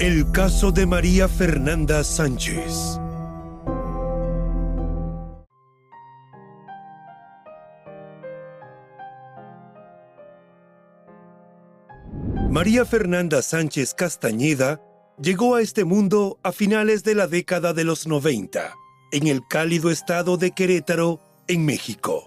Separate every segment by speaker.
Speaker 1: El caso de María Fernanda Sánchez. María Fernanda Sánchez Castañeda llegó a este mundo a finales de la década de los 90, en el cálido estado de Querétaro, en México.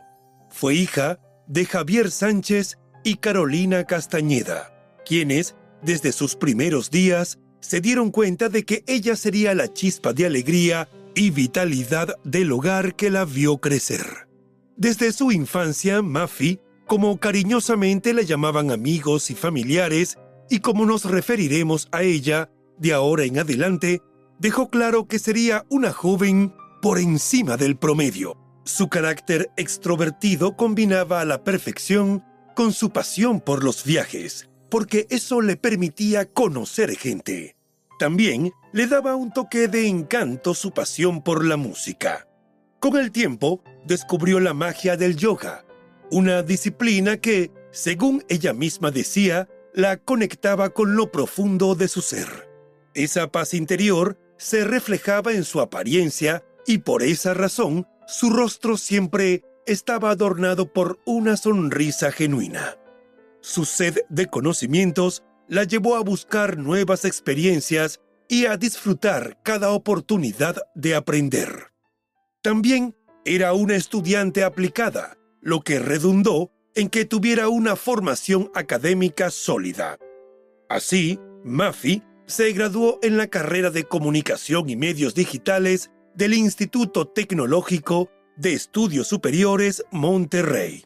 Speaker 1: Fue hija de Javier Sánchez y Carolina Castañeda, quienes, desde sus primeros días, se dieron cuenta de que ella sería la chispa de alegría y vitalidad del hogar que la vio crecer. Desde su infancia, Mafi, como cariñosamente la llamaban amigos y familiares, y como nos referiremos a ella de ahora en adelante, dejó claro que sería una joven por encima del promedio. Su carácter extrovertido combinaba a la perfección con su pasión por los viajes, porque eso le permitía conocer gente. También le daba un toque de encanto su pasión por la música. Con el tiempo, descubrió la magia del yoga, una disciplina que, según ella misma decía, la conectaba con lo profundo de su ser. Esa paz interior se reflejaba en su apariencia y por esa razón su rostro siempre estaba adornado por una sonrisa genuina. Su sed de conocimientos la llevó a buscar nuevas experiencias y a disfrutar cada oportunidad de aprender. También era una estudiante aplicada, lo que redundó en que tuviera una formación académica sólida. Así, Mafi se graduó en la carrera de Comunicación y Medios Digitales del Instituto Tecnológico de Estudios Superiores Monterrey.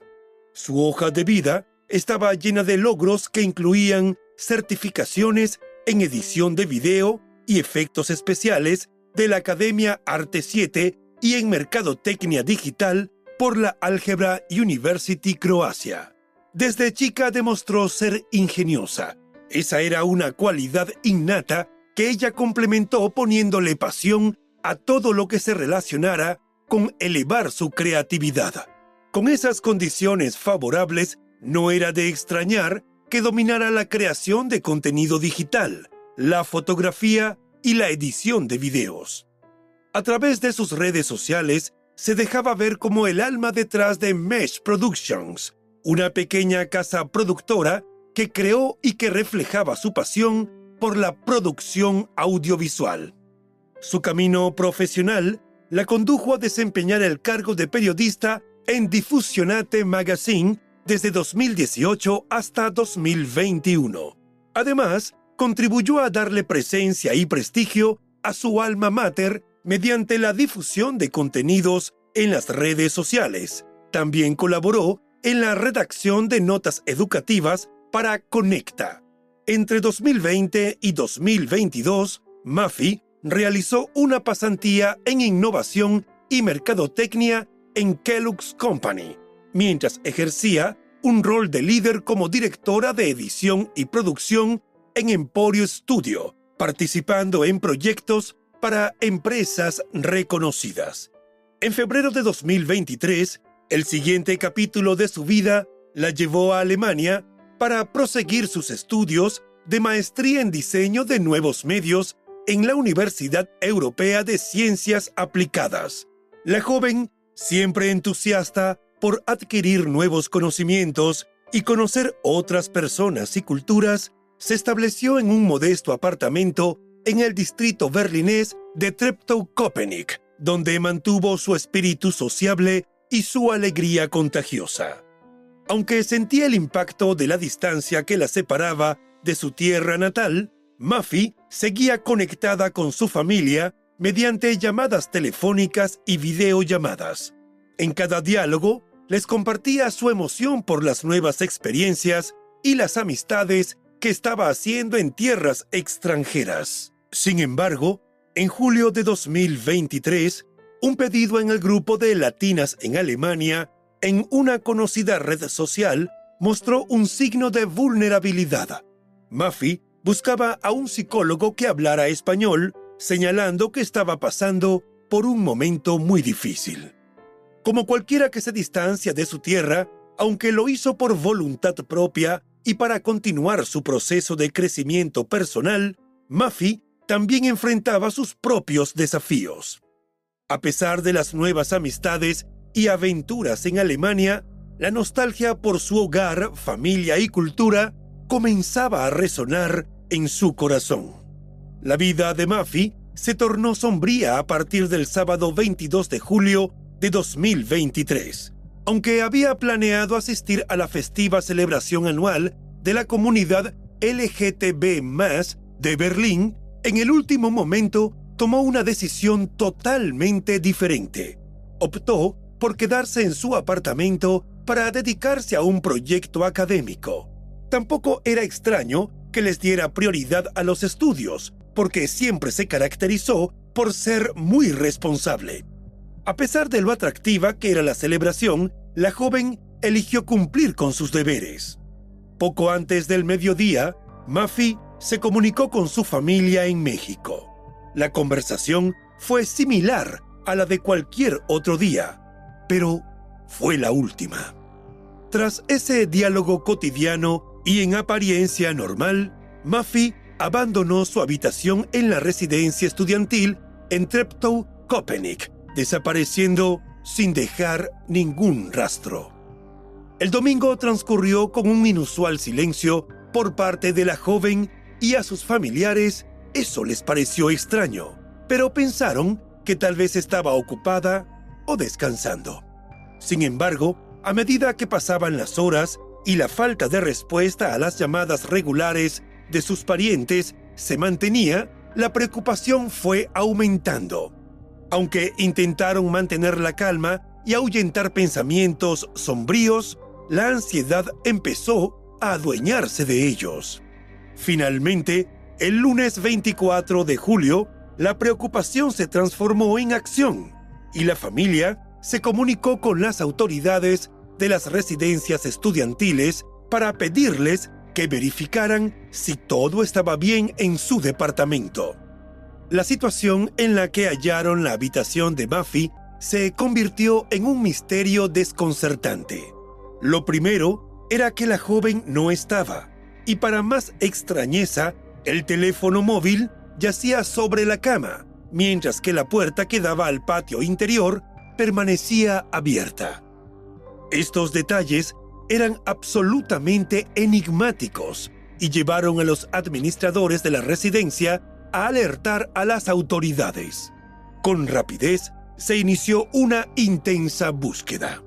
Speaker 1: Su hoja de vida estaba llena de logros que incluían certificaciones en edición de video y efectos especiales de la Academia Arte 7 y en Mercadotecnia Digital por la Álgebra University Croacia. Desde chica demostró ser ingeniosa. Esa era una cualidad innata que ella complementó poniéndole pasión a todo lo que se relacionara con elevar su creatividad. Con esas condiciones favorables, no era de extrañar que dominara la creación de contenido digital, la fotografía y la edición de videos. A través de sus redes sociales, se dejaba ver como el alma detrás de Mesh Productions, una pequeña casa productora que creó y que reflejaba su pasión por la producción audiovisual. Su camino profesional la condujo a desempeñar el cargo de periodista en Difusionate Magazine desde 2018 hasta 2021. Además, contribuyó a darle presencia y prestigio a su alma mater mediante la difusión de contenidos en las redes sociales. También colaboró en la redacción de notas educativas para Conecta. Entre 2020 y 2022, Mafi realizó una pasantía en innovación y mercadotecnia en Kellogg's Company, mientras ejercía un rol de líder como directora de edición y producción en Emporio Studio, participando en proyectos para empresas reconocidas. En febrero de 2023, el siguiente capítulo de su vida la llevó a Alemania para proseguir sus estudios de maestría en diseño de nuevos medios en la Universidad Europea de Ciencias Aplicadas. La joven, siempre entusiasta por adquirir nuevos conocimientos y conocer otras personas y culturas, se estableció en un modesto apartamento en el distrito berlinés de Treptow-Köpenick, donde mantuvo su espíritu sociable y su alegría contagiosa. Aunque sentía el impacto de la distancia que la separaba de su tierra natal, Muffy seguía conectada con su familia mediante llamadas telefónicas y videollamadas. En cada diálogo, les compartía su emoción por las nuevas experiencias y las amistades que estaba haciendo en tierras extranjeras. Sin embargo, en julio de 2023, un pedido en el grupo de latinas en Alemania, en una conocida red social, mostró un signo de vulnerabilidad. Muffy buscaba a un psicólogo que hablara español, señalando que estaba pasando por un momento muy difícil. Como cualquiera que se distancia de su tierra, aunque lo hizo por voluntad propia y para continuar su proceso de crecimiento personal, Muffy también enfrentaba sus propios desafíos. A pesar de las nuevas amistades y aventuras en Alemania, la nostalgia por su hogar, familia y cultura comenzaba a resonar en su corazón. La vida de Muffy se tornó sombría a partir del sábado 22 de julio de 2023. Aunque había planeado asistir a la festiva celebración anual de la comunidad LGTB de Berlín, en el último momento tomó una decisión totalmente diferente. Optó por quedarse en su apartamento para dedicarse a un proyecto académico. Tampoco era extraño que les diera prioridad a los estudios, porque siempre se caracterizó por ser muy responsable. A pesar de lo atractiva que era la celebración, la joven eligió cumplir con sus deberes. Poco antes del mediodía, Muffy se comunicó con su familia en México. La conversación fue similar a la de cualquier otro día, pero fue la última. Tras ese diálogo cotidiano y en apariencia normal, Muffy abandonó su habitación en la residencia estudiantil en Treptow, Köpenick, desapareciendo sin dejar ningún rastro. El domingo transcurrió con un inusual silencio por parte de la joven y a sus familiares eso les pareció extraño, pero pensaron que tal vez estaba ocupada o descansando. Sin embargo, a medida que pasaban las horas y la falta de respuesta a las llamadas regulares de sus parientes se mantenía, la preocupación fue aumentando. Aunque intentaron mantener la calma y ahuyentar pensamientos sombríos, la ansiedad empezó a adueñarse de ellos. Finalmente, el lunes 24 de julio, la preocupación se transformó en acción y la familia se comunicó con las autoridades de las residencias estudiantiles para pedirles que verificaran si todo estaba bien en su departamento. La situación en la que hallaron la habitación de Buffy se convirtió en un misterio desconcertante. Lo primero era que la joven no estaba, y para más extrañeza, el teléfono móvil yacía sobre la cama, mientras que la puerta que daba al patio interior permanecía abierta. Estos detalles eran absolutamente enigmáticos y llevaron a los administradores de la residencia a alertar a las autoridades. Con rapidez se inició una intensa búsqueda.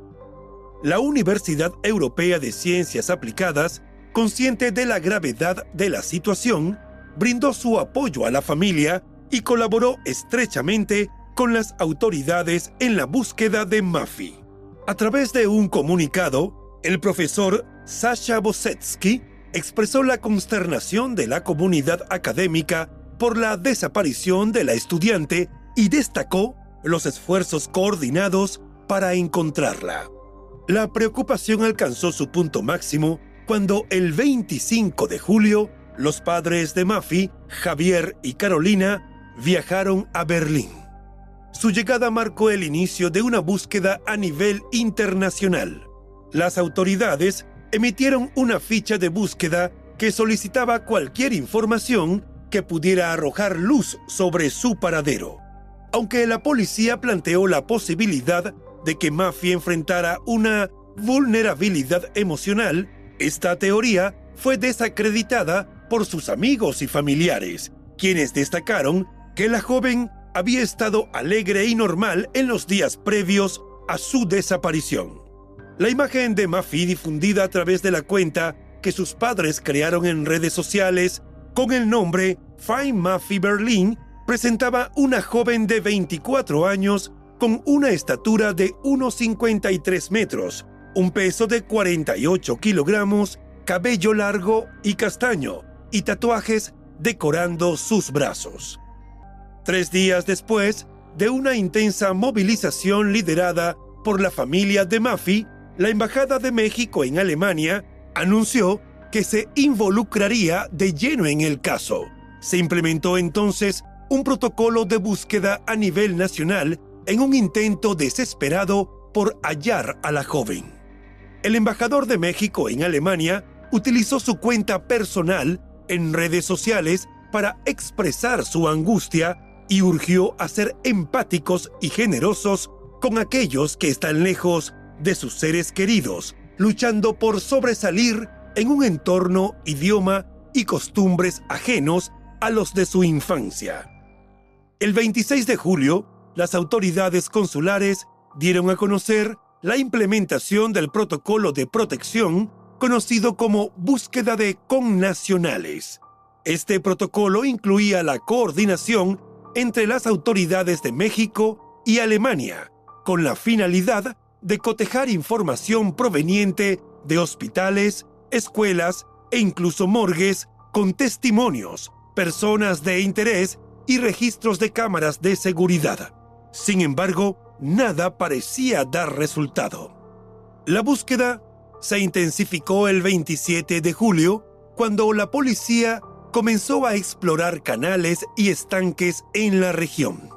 Speaker 1: La Universidad Europea de Ciencias Aplicadas, consciente de la gravedad de la situación, brindó su apoyo a la familia y colaboró estrechamente con las autoridades en la búsqueda de Muffy. A través de un comunicado, el profesor Sasha Bosetsky expresó la consternación de la comunidad académica por la desaparición de la estudiante y destacó los esfuerzos coordinados para encontrarla. La preocupación alcanzó su punto máximo cuando el 25 de julio los padres de Mafi, Javier y Carolina, viajaron a Berlín. Su llegada marcó el inicio de una búsqueda a nivel internacional. Las autoridades emitieron una ficha de búsqueda que solicitaba cualquier información que pudiera arrojar luz sobre su paradero. Aunque la policía planteó la posibilidad de que Mafi enfrentara una vulnerabilidad emocional, esta teoría fue desacreditada por sus amigos y familiares, quienes destacaron que la joven había estado alegre y normal en los días previos a su desaparición. La imagen de Mafi difundida a través de la cuenta que sus padres crearon en redes sociales con el nombre Find Mafi Berlin presentaba una joven de 24 años con una estatura de 1,53 metros, un peso de 48 kilogramos, cabello largo y castaño, y tatuajes decorando sus brazos. Tres días después de una intensa movilización liderada por la familia de Mafi, la Embajada de México en Alemania anunció que se involucraría de lleno en el caso. Se implementó entonces un protocolo de búsqueda a nivel nacional en un intento desesperado por hallar a la joven. El embajador de México en Alemania utilizó su cuenta personal en redes sociales para expresar su angustia y urgió a ser empáticos y generosos con aquellos que están lejos de sus seres queridos, luchando por sobresalir en un entorno, idioma y costumbres ajenos a los de su infancia. El 26 de julio, las autoridades consulares dieron a conocer la implementación del protocolo de protección conocido como búsqueda de connacionales. Este protocolo incluía la coordinación entre las autoridades de México y Alemania, con la finalidad de cotejar información proveniente de hospitales, escuelas e incluso morgues con testimonios, personas de interés y registros de cámaras de seguridad. Sin embargo, nada parecía dar resultado. La búsqueda se intensificó el 27 de julio cuando la policía comenzó a explorar canales y estanques en la región.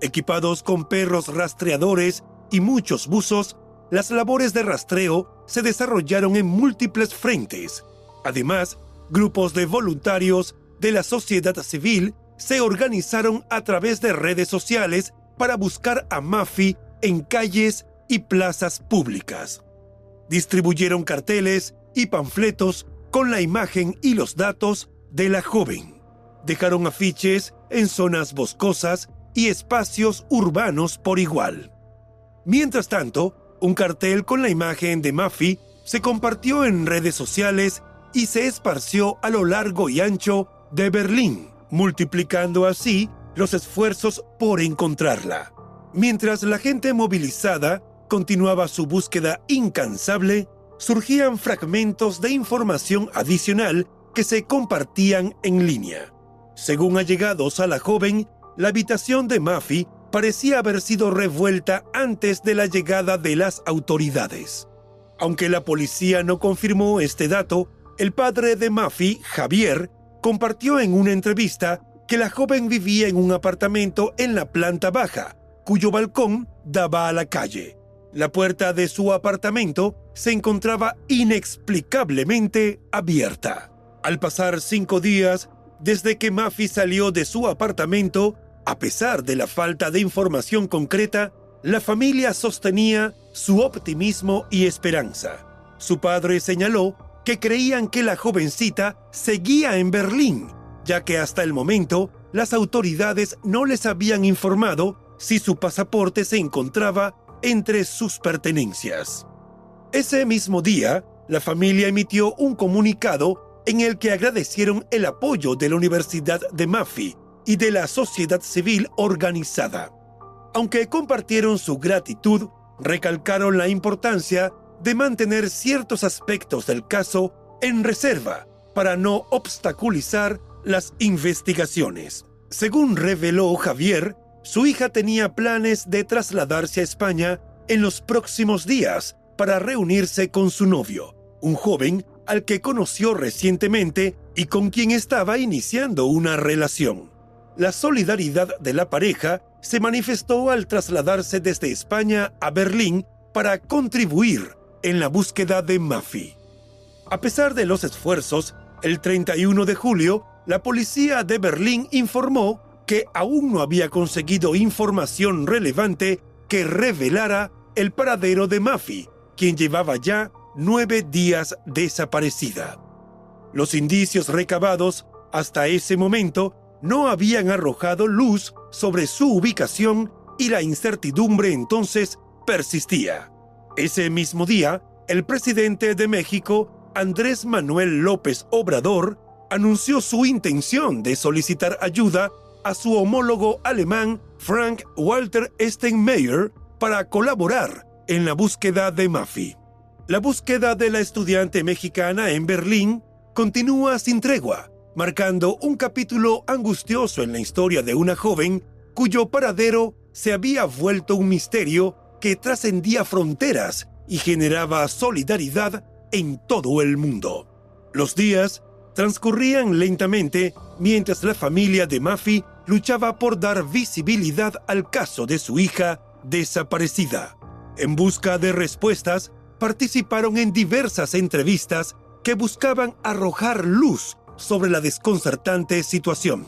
Speaker 1: Equipados con perros rastreadores y muchos buzos, las labores de rastreo se desarrollaron en múltiples frentes. Además, grupos de voluntarios de la sociedad civil se organizaron a través de redes sociales para buscar a Mafi en calles y plazas públicas. Distribuyeron carteles y panfletos con la imagen y los datos de la joven. Dejaron afiches en zonas boscosas y espacios urbanos por igual. Mientras tanto, un cartel con la imagen de Mafi se compartió en redes sociales y se esparció a lo largo y ancho de Berlín, multiplicando así los esfuerzos por encontrarla. Mientras la gente movilizada continuaba su búsqueda incansable, surgían fragmentos de información adicional que se compartían en línea. Según allegados a la joven, la habitación de Mafi parecía haber sido revuelta antes de la llegada de las autoridades. Aunque la policía no confirmó este dato, el padre de Mafi, Javier, compartió en una entrevista que la joven vivía en un apartamento en la planta baja, cuyo balcón daba a la calle. La puerta de su apartamento se encontraba inexplicablemente abierta. Al pasar cinco días desde que Mafi salió de su apartamento, a pesar de la falta de información concreta, la familia sostenía su optimismo y esperanza. Su padre señaló que creían que la jovencita seguía en Berlín, ya que hasta el momento las autoridades no les habían informado si su pasaporte se encontraba entre sus pertenencias. Ese mismo día, la familia emitió un comunicado en el que agradecieron el apoyo de la Universidad de Mafi y de la sociedad civil organizada. Aunque compartieron su gratitud, recalcaron la importancia de mantener ciertos aspectos del caso en reserva para no obstaculizar las investigaciones. Según reveló Javier, su hija tenía planes de trasladarse a España en los próximos días para reunirse con su novio, un joven al que conoció recientemente y con quien estaba iniciando una relación. La solidaridad de la pareja se manifestó al trasladarse desde España a Berlín para contribuir en la búsqueda de Mafi. A pesar de los esfuerzos, el 31 de julio, la policía de Berlín informó que aún no había conseguido información relevante que revelara el paradero de Mafi, quien llevaba ya nueve días desaparecida. Los indicios recabados hasta ese momento no habían arrojado luz sobre su ubicación y la incertidumbre entonces persistía. Ese mismo día, el presidente de México, Andrés Manuel López Obrador, anunció su intención de solicitar ayuda a su homólogo alemán Frank Walter Steinmeier para colaborar en la búsqueda de Mafi. La búsqueda de la estudiante mexicana en Berlín continúa sin tregua, marcando un capítulo angustioso en la historia de una joven cuyo paradero se había vuelto un misterio que trascendía fronteras y generaba solidaridad en todo el mundo. Los días transcurrían lentamente mientras la familia de Mafi luchaba por dar visibilidad al caso de su hija desaparecida. En busca de respuestas, participaron en diversas entrevistas que buscaban arrojar luz sobre la desconcertante situación.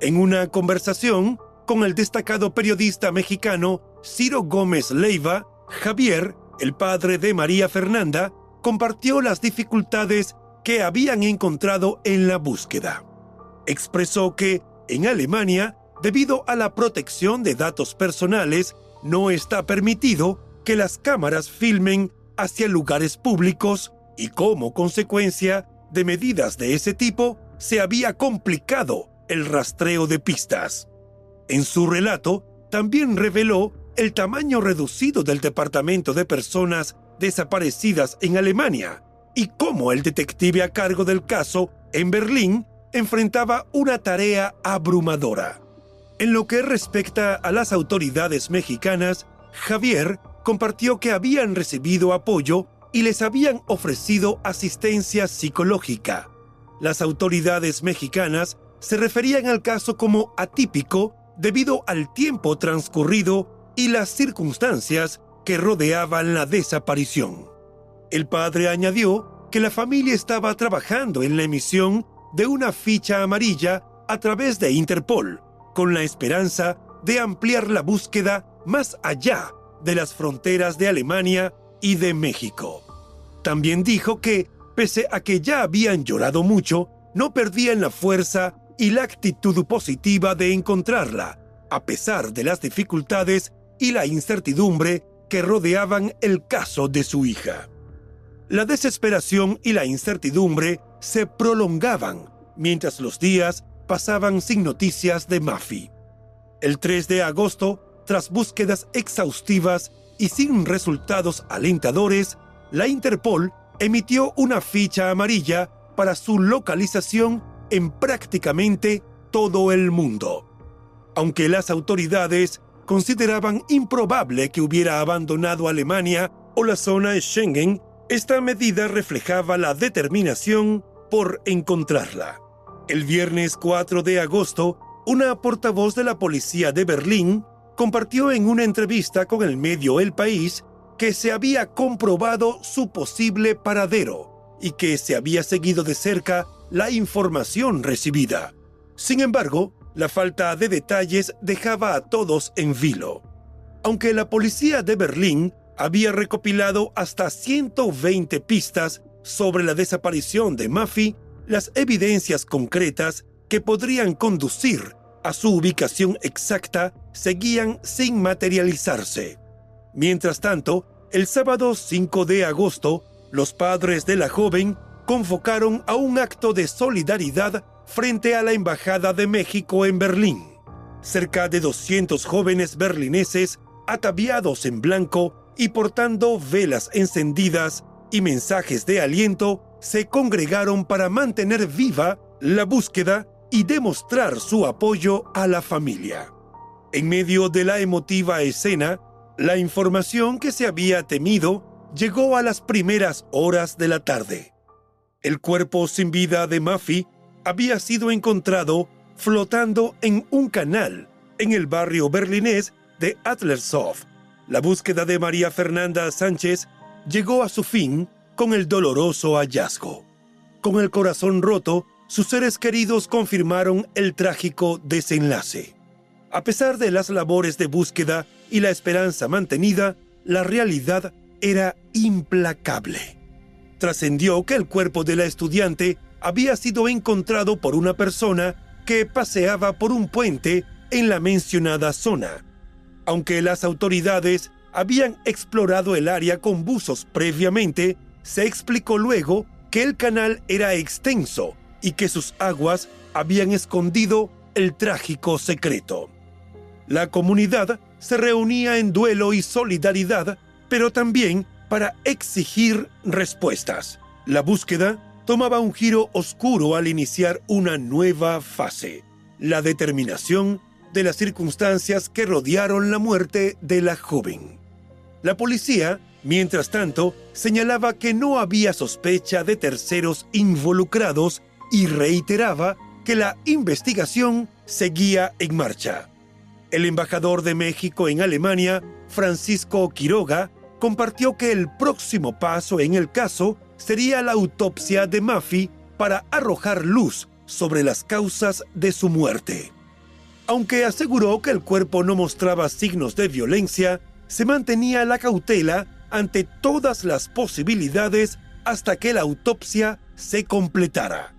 Speaker 1: En una conversación con el destacado periodista mexicano Ciro Gómez Leiva, Javier, el padre de María Fernanda, compartió las dificultades que habían encontrado en la búsqueda. Expresó que en Alemania, debido a la protección de datos personales, no está permitido que las cámaras filmen hacia lugares públicos y como consecuencia de medidas de ese tipo se había complicado el rastreo de pistas. En su relato también reveló el tamaño reducido del Departamento de Personas Desaparecidas en Alemania y cómo el detective a cargo del caso en Berlín enfrentaba una tarea abrumadora. En lo que respecta a las autoridades mexicanas, Javier compartió que habían recibido apoyo y les habían ofrecido asistencia psicológica. Las autoridades mexicanas se referían al caso como atípico debido al tiempo transcurrido y las circunstancias que rodeaban la desaparición. El padre añadió que la familia estaba trabajando en la emisión de una ficha amarilla a través de Interpol, con la esperanza de ampliar la búsqueda más allá de las fronteras de Alemania y de México. También dijo que, pese a que ya habían llorado mucho, no perdían la fuerza y la actitud positiva de encontrarla, a pesar de las dificultades y la incertidumbre que rodeaban el caso de su hija. La desesperación y la incertidumbre se prolongaban mientras los días pasaban sin noticias de Mafi. El 3 de agosto, tras búsquedas exhaustivas y sin resultados alentadores, la Interpol emitió una ficha amarilla para su localización en prácticamente todo el mundo. Aunque las autoridades consideraban improbable que hubiera abandonado Alemania o la zona Schengen, esta medida reflejaba la determinación por encontrarla. El viernes 4 de agosto, una portavoz de la policía de Berlín compartió en una entrevista con el medio El País que se había comprobado su posible paradero y que se había seguido de cerca la información recibida. Sin embargo, la falta de detalles dejaba a todos en vilo. Aunque la policía de Berlín había recopilado hasta 120 pistas sobre la desaparición de Mafi, las evidencias concretas que podrían conducir a su ubicación exacta seguían sin materializarse. Mientras tanto, el sábado 5 de agosto, los padres de la joven convocaron a un acto de solidaridad frente a la Embajada de México en Berlín. Cerca de 200 jóvenes berlineses, ataviados en blanco, y portando velas encendidas y mensajes de aliento, se congregaron para mantener viva la búsqueda y demostrar su apoyo a la familia. En medio de la emotiva escena, la información que se había temido llegó a las primeras horas de la tarde. El cuerpo sin vida de Mafi había sido encontrado flotando en un canal en el barrio berlinés de Adlershof. La búsqueda de María Fernanda Sánchez llegó a su fin con el doloroso hallazgo. Con el corazón roto, sus seres queridos confirmaron el trágico desenlace. A pesar de las labores de búsqueda y la esperanza mantenida, la realidad era implacable. Trascendió que el cuerpo de la estudiante había sido encontrado por una persona que paseaba por un puente en la mencionada zona. Aunque las autoridades habían explorado el área con buzos previamente, se explicó luego que el canal era extenso y que sus aguas habían escondido el trágico secreto. La comunidad se reunía en duelo y solidaridad, pero también para exigir respuestas. La búsqueda tomaba un giro oscuro al iniciar una nueva fase, la determinación de las circunstancias que rodearon la muerte de la joven. La policía, mientras tanto, señalaba que no había sospecha de terceros involucrados y reiteraba que la investigación seguía en marcha. El embajador de México en Alemania, Francisco Quiroga, compartió que el próximo paso en el caso sería la autopsia de Mafi para arrojar luz sobre las causas de su muerte. Aunque aseguró que el cuerpo no mostraba signos de violencia, se mantenía la cautela ante todas las posibilidades hasta que la autopsia se completara.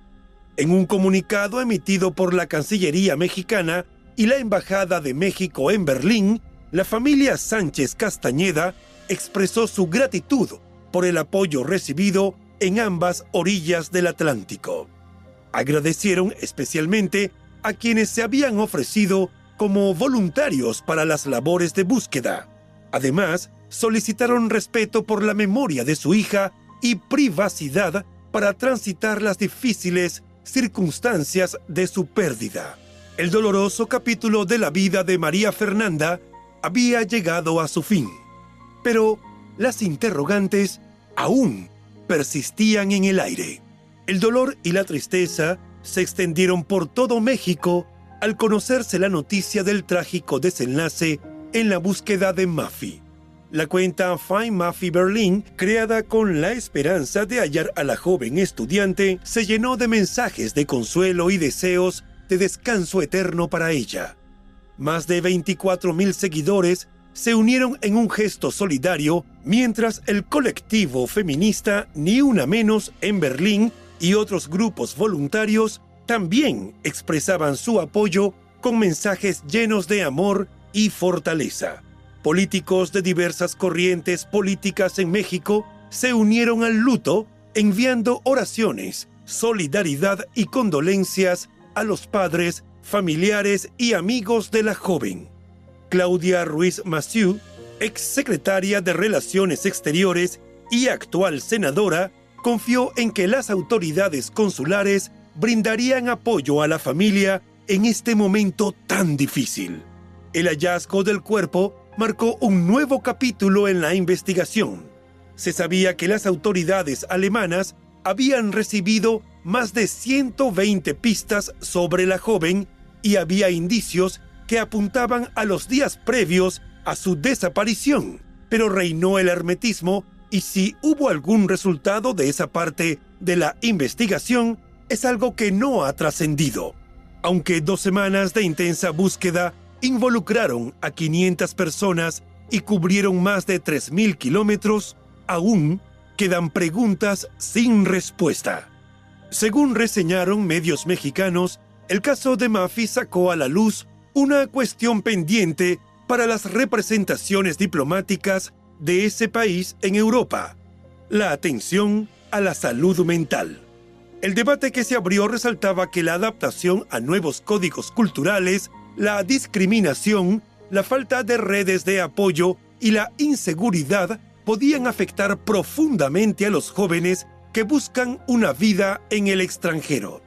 Speaker 1: En un comunicado emitido por la Cancillería mexicana y la Embajada de México en Berlín, la familia Sánchez Castañeda expresó su gratitud por el apoyo recibido en ambas orillas del Atlántico. Agradecieron especialmente a quienes se habían ofrecido como voluntarios para las labores de búsqueda. Además, solicitaron respeto por la memoria de su hija y privacidad para transitar las difíciles circunstancias de su pérdida. El doloroso capítulo de la vida de María Fernanda había llegado a su fin, pero las interrogantes aún persistían en el aire. El dolor y la tristeza se extendieron por todo México al conocerse la noticia del trágico desenlace en la búsqueda de Mafi. La cuenta Find Mafi Berlin, creada con la esperanza de hallar a la joven estudiante, se llenó de mensajes de consuelo y deseos de descanso eterno para ella. Más de 24.000 seguidores se unieron en un gesto solidario mientras el colectivo feminista Ni Una Menos en Berlín y otros grupos voluntarios también expresaban su apoyo con mensajes llenos de amor y fortaleza. Políticos de diversas corrientes políticas en México se unieron al luto enviando oraciones, solidaridad y condolencias a los padres, familiares y amigos de la joven. Claudia Ruiz Massieu, ex secretaria de Relaciones Exteriores y actual senadora, confió en que las autoridades consulares brindarían apoyo a la familia en este momento tan difícil. El hallazgo del cuerpo marcó un nuevo capítulo en la investigación. Se sabía que las autoridades alemanas habían recibido más de 120 pistas sobre la joven y había indicios que apuntaban a los días previos a su desaparición, pero reinó el hermetismo y si hubo algún resultado de esa parte de la investigación, es algo que no ha trascendido. Aunque dos semanas de intensa búsqueda involucraron a 500 personas y cubrieron más de 3.000 kilómetros, aún quedan preguntas sin respuesta. Según reseñaron medios mexicanos, el caso de Mafi sacó a la luz una cuestión pendiente para las representaciones diplomáticas de ese país en Europa, la atención a la salud mental. El debate que se abrió resaltaba que la adaptación a nuevos códigos culturales, la discriminación, la falta de redes de apoyo y la inseguridad podían afectar profundamente a los jóvenes que buscan una vida en el extranjero.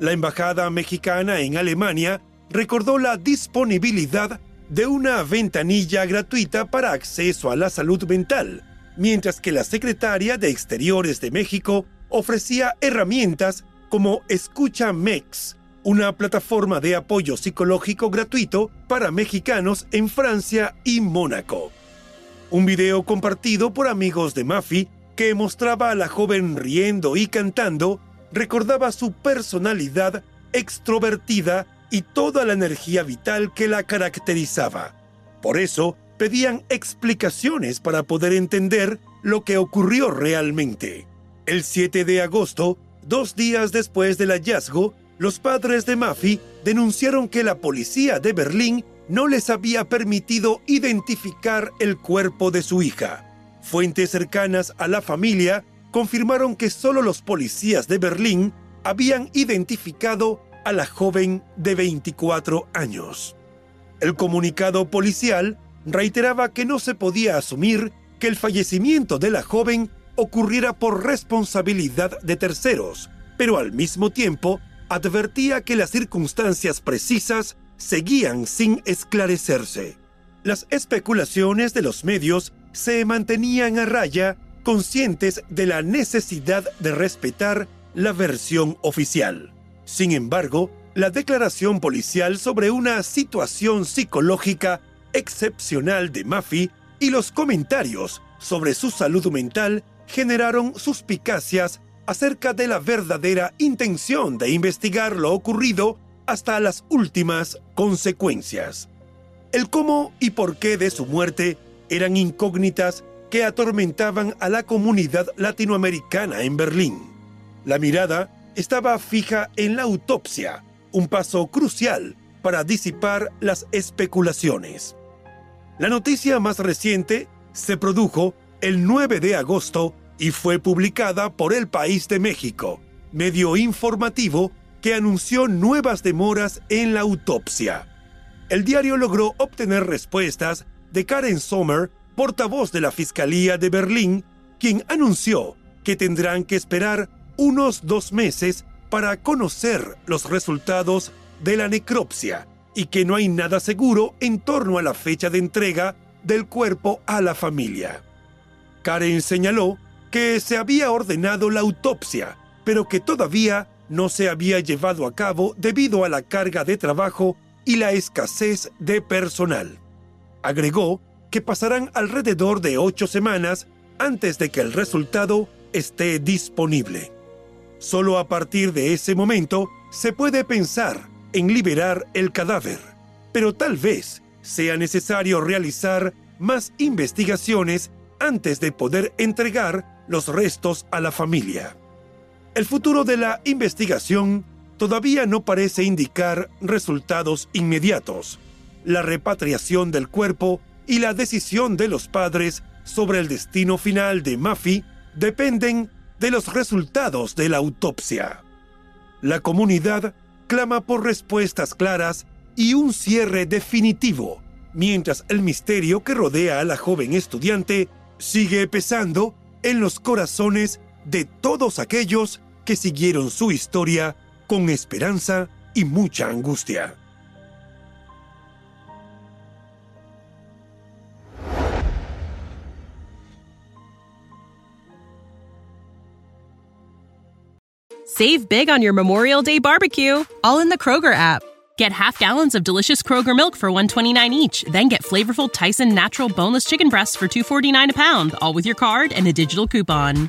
Speaker 1: La Embajada mexicana en Alemania recordó la disponibilidad de una ventanilla gratuita para acceso a la salud mental, mientras que la secretaria de Exteriores de México ofrecía herramientas como Escucha Mex, una plataforma de apoyo psicológico gratuito para mexicanos en Francia y Mónaco. Un video compartido por amigos de Mafi que mostraba a la joven riendo y cantando recordaba su personalidad extrovertida y toda la energía vital que la caracterizaba. Por eso, pedían explicaciones para poder entender lo que ocurrió realmente. El 7 de agosto, dos días después del hallazgo, los padres de Mafi denunciaron que la policía de Berlín no les había permitido identificar el cuerpo de su hija. Fuentes cercanas a la familia confirmaron que solo los policías de Berlín habían identificado a la joven de 24 años. El comunicado policial reiteraba que no se podía asumir que el fallecimiento de la joven ocurriera por responsabilidad de terceros, pero al mismo tiempo advertía que las circunstancias precisas seguían sin esclarecerse. Las especulaciones de los medios se mantenían a raya, conscientes de la necesidad de respetar la versión oficial. Sin embargo, la declaración policial sobre una situación psicológica excepcional de Mafi y los comentarios sobre su salud mental generaron suspicacias acerca de la verdadera intención de investigar lo ocurrido hasta las últimas consecuencias. El cómo y por qué de su muerte eran incógnitas que atormentaban a la comunidad latinoamericana en Berlín. La mirada estaba fija en la autopsia, un paso crucial para disipar las especulaciones. La noticia más reciente se produjo el 9 de agosto y fue publicada por El País de México, medio informativo que anunció nuevas demoras en la autopsia. El diario logró obtener respuestas de Karen Sommer, portavoz de la Fiscalía de Berlín, quien anunció que tendrán que esperar unos dos meses para conocer los resultados de la necropsia y que no hay nada seguro en torno a la fecha de entrega del cuerpo a la familia. Karen señaló que se había ordenado la autopsia, pero que todavía no se había llevado a cabo debido a la carga de trabajo y la escasez de personal. Agregó que pasarán alrededor de ocho semanas antes de que el resultado esté disponible. Solo a partir de ese momento se puede pensar en liberar el cadáver, pero tal vez sea necesario realizar más investigaciones antes de poder entregar los restos a la familia. El futuro de la investigación todavía no parece indicar resultados inmediatos. La repatriación del cuerpo y la decisión de los padres sobre el destino final de Mafi dependen de los resultados de la autopsia. La comunidad clama por respuestas claras y un cierre definitivo, mientras el misterio que rodea a la joven estudiante sigue pesando en los corazones de todos aquellos que siguieron su historia con esperanza y mucha angustia.
Speaker 2: Save big on your Memorial Day barbecue, all in the Kroger app. Get half gallons of delicious Kroger milk for 129 each, then get flavorful Tyson natural boneless chicken breasts for 249 a pound, all with your card and a digital coupon.